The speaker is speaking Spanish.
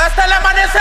¡Hasta el amanecer!